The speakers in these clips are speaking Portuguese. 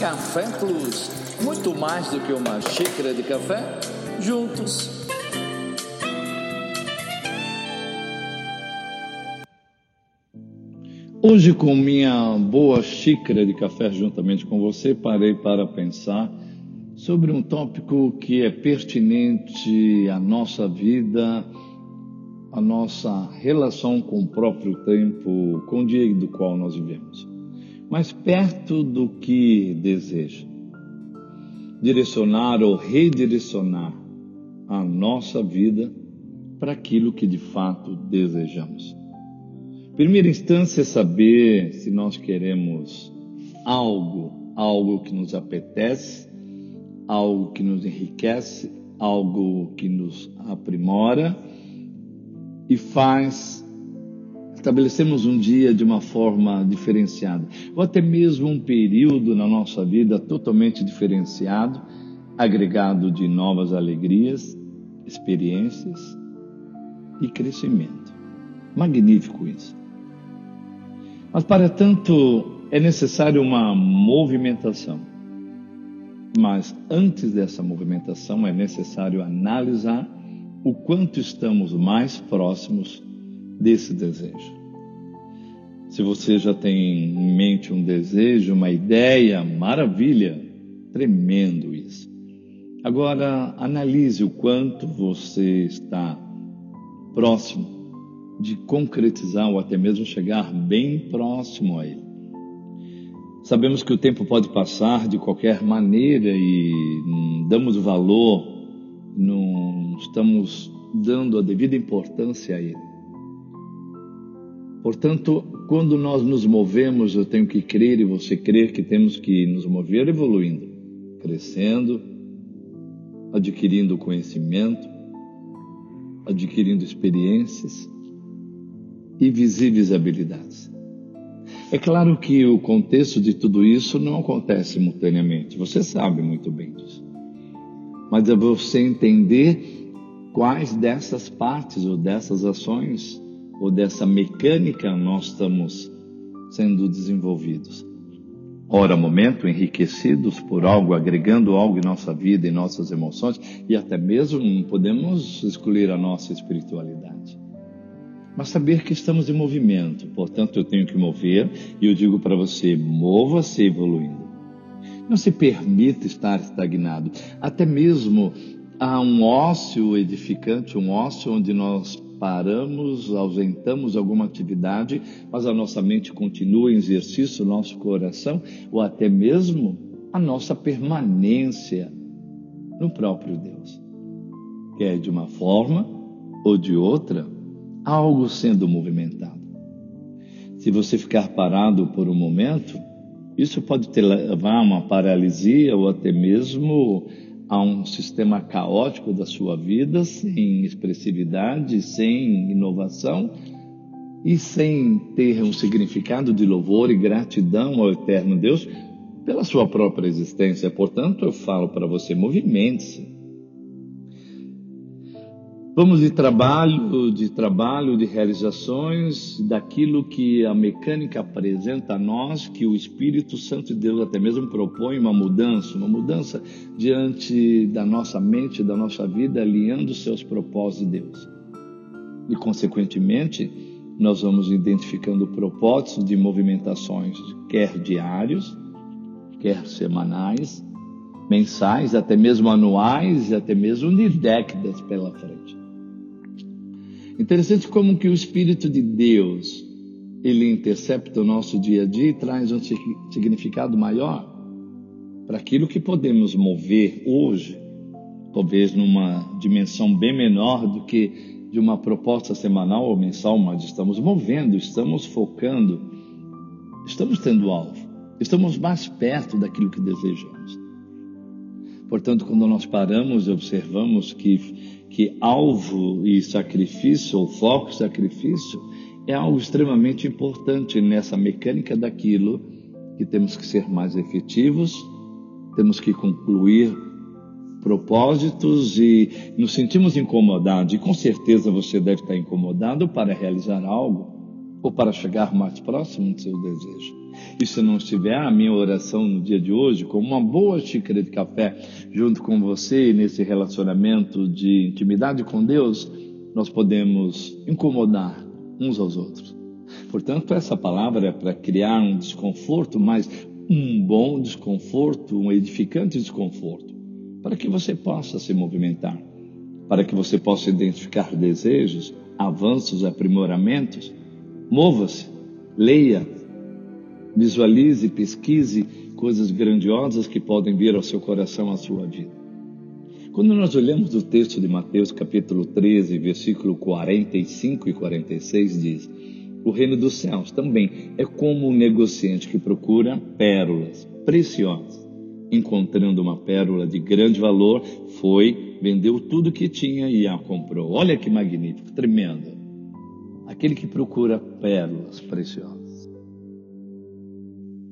Café Plus. Muito mais do que uma xícara de café, juntos. Hoje, com minha boa xícara de café juntamente com você, parei para pensar sobre um tópico que é pertinente à nossa vida, à nossa relação com o próprio tempo, com o dia do qual nós vivemos mas perto do que deseja. Direcionar ou redirecionar a nossa vida para aquilo que de fato desejamos. Primeira instância é saber se nós queremos algo, algo que nos apetece, algo que nos enriquece, algo que nos aprimora e faz estabelecemos um dia de uma forma diferenciada, ou até mesmo um período na nossa vida totalmente diferenciado, agregado de novas alegrias, experiências e crescimento. Magnífico isso. Mas, para tanto, é necessário uma movimentação. Mas antes dessa movimentação, é necessário analisar o quanto estamos mais próximos desse desejo. Se você já tem em mente um desejo, uma ideia, maravilha, tremendo isso. Agora, analise o quanto você está próximo de concretizar ou até mesmo chegar bem próximo a ele. Sabemos que o tempo pode passar de qualquer maneira e damos valor, não estamos dando a devida importância a ele. Portanto, quando nós nos movemos, eu tenho que crer e você crer que temos que nos mover evoluindo, crescendo, adquirindo conhecimento, adquirindo experiências e visíveis habilidades. É claro que o contexto de tudo isso não acontece simultaneamente, você sabe muito bem disso. Mas é você entender quais dessas partes ou dessas ações ou dessa mecânica nós estamos sendo desenvolvidos. Ora, momento, enriquecidos por algo, agregando algo em nossa vida, em nossas emoções e até mesmo podemos excluir a nossa espiritualidade. Mas saber que estamos em movimento, portanto eu tenho que mover e eu digo para você: mova-se evoluindo. Não se permita estar estagnado. Até mesmo há um ócio edificante, um ócio onde nós paramos, ausentamos alguma atividade, mas a nossa mente continua em exercício, o nosso coração, ou até mesmo a nossa permanência no próprio Deus. Quer de uma forma ou de outra, algo sendo movimentado. Se você ficar parado por um momento, isso pode te levar a uma paralisia ou até mesmo a um sistema caótico da sua vida, sem expressividade, sem inovação e sem ter um significado de louvor e gratidão ao eterno Deus pela sua própria existência. Portanto, eu falo para você: movimente-se. Vamos de trabalho, de trabalho, de realizações, daquilo que a mecânica apresenta a nós, que o Espírito Santo de Deus até mesmo propõe uma mudança, uma mudança diante da nossa mente, da nossa vida, alinhando seus propósitos de Deus. E, consequentemente, nós vamos identificando propósitos de movimentações, quer diários, quer semanais, mensais, até mesmo anuais e até mesmo de décadas pela frente. Interessante como que o Espírito de Deus ele intercepta o nosso dia a dia e traz um significado maior para aquilo que podemos mover hoje, talvez numa dimensão bem menor do que de uma proposta semanal ou mensal, mas estamos movendo, estamos focando, estamos tendo alvo, estamos mais perto daquilo que desejamos. Portanto, quando nós paramos e observamos que que alvo e sacrifício, ou foco sacrifício, é algo extremamente importante nessa mecânica daquilo que temos que ser mais efetivos, temos que concluir propósitos e nos sentimos incomodados, e com certeza você deve estar incomodado para realizar algo, ou para chegar mais próximo do seu desejo. E se não estiver, a minha oração no dia de hoje, com uma boa xícara de café junto com você nesse relacionamento de intimidade com Deus, nós podemos incomodar uns aos outros. Portanto, essa palavra é para criar um desconforto, mas um bom desconforto, um edificante desconforto, para que você possa se movimentar, para que você possa identificar desejos, avanços, aprimoramentos. Mova-se, leia, visualize, pesquise coisas grandiosas que podem vir ao seu coração, à sua vida. Quando nós olhamos o texto de Mateus, capítulo 13, versículo 45 e 46, diz: O reino dos céus também é como um negociante que procura pérolas preciosas. Encontrando uma pérola de grande valor, foi, vendeu tudo que tinha e a comprou. Olha que magnífico, tremendo. Aquele que procura pérolas preciosas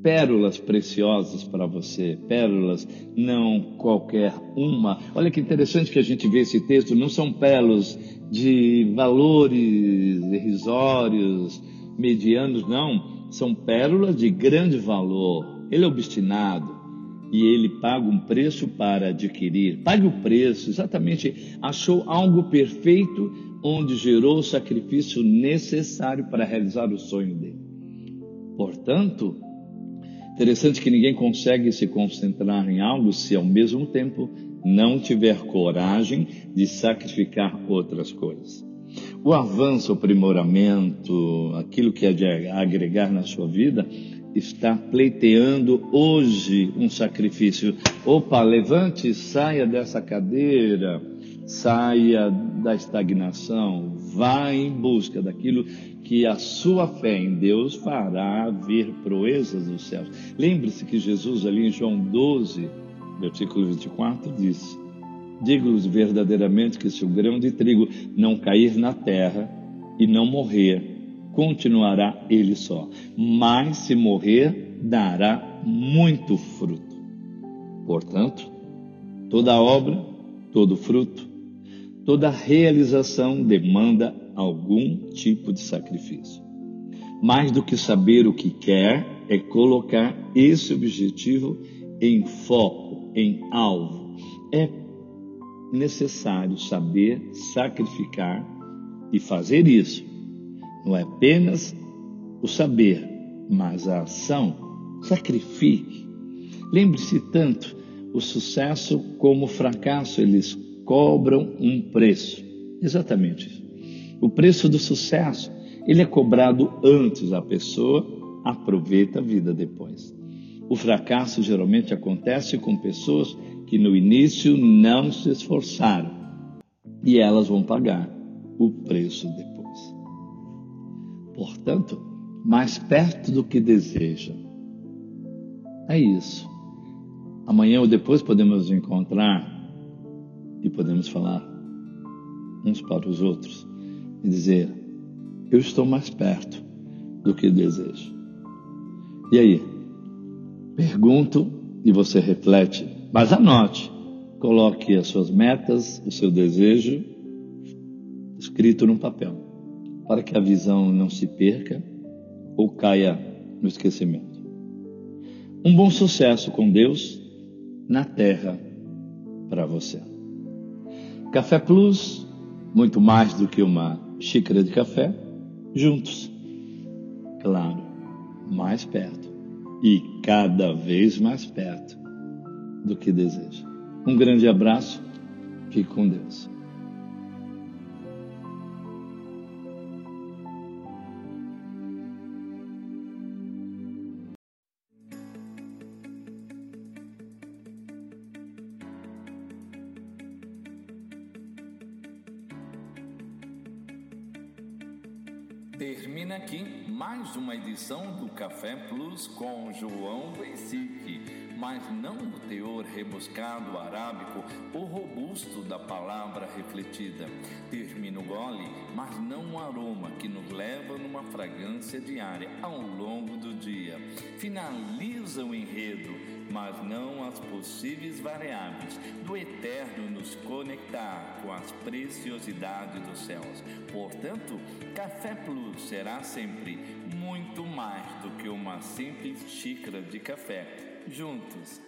pérolas preciosas para você, pérolas, não qualquer uma. Olha que interessante que a gente vê esse texto, não são pérolas de valores irrisórios, medianos, não, são pérolas de grande valor. Ele é obstinado e ele paga um preço para adquirir. Pague o preço, exatamente, achou algo perfeito onde gerou o sacrifício necessário para realizar o sonho dele. Portanto, Interessante que ninguém consegue se concentrar em algo se ao mesmo tempo não tiver coragem de sacrificar outras coisas. O avanço, o aprimoramento, aquilo que é de agregar na sua vida, está pleiteando hoje um sacrifício. Opa, levante, saia dessa cadeira, saia da estagnação, vá em busca daquilo que a sua fé em Deus fará vir proezas dos céus. Lembre-se que Jesus, ali em João 12, versículo 24, disse: Digo-lhes verdadeiramente que se o grão de trigo não cair na terra e não morrer, continuará ele só. Mas se morrer, dará muito fruto. Portanto, toda obra, todo fruto, toda realização demanda algum tipo de sacrifício. Mais do que saber o que quer, é colocar esse objetivo em foco, em alvo. É necessário saber sacrificar e fazer isso. Não é apenas o saber, mas a ação. Sacrifique. Lembre-se tanto, o sucesso como o fracasso, eles cobram um preço. Exatamente isso. O preço do sucesso, ele é cobrado antes, a pessoa aproveita a vida depois. O fracasso geralmente acontece com pessoas que no início não se esforçaram e elas vão pagar o preço depois. Portanto, mais perto do que deseja. É isso. Amanhã ou depois podemos nos encontrar e podemos falar uns para os outros e dizer: Eu estou mais perto do que desejo. E aí? Pergunto e você reflete, mas anote, coloque as suas metas, o seu desejo escrito num papel, para que a visão não se perca ou caia no esquecimento. Um bom sucesso com Deus na terra para você. Café Plus, muito mais do que uma xícara de café, juntos. Claro, mais perto e cada vez mais perto do que deseja. Um grande abraço, fique com Deus. Termina aqui mais uma edição do Café Plus com João Veicique, mas não o teor rebuscado arábico ou robusto da palavra refletida. Termina o gole, mas não o aroma que nos leva numa fragrância diária ao longo do dia. Finaliza o enredo mas não as possíveis variáveis do eterno nos conectar com as preciosidades dos céus. Portanto, Café Plus será sempre muito mais do que uma simples xícara de café. Juntos,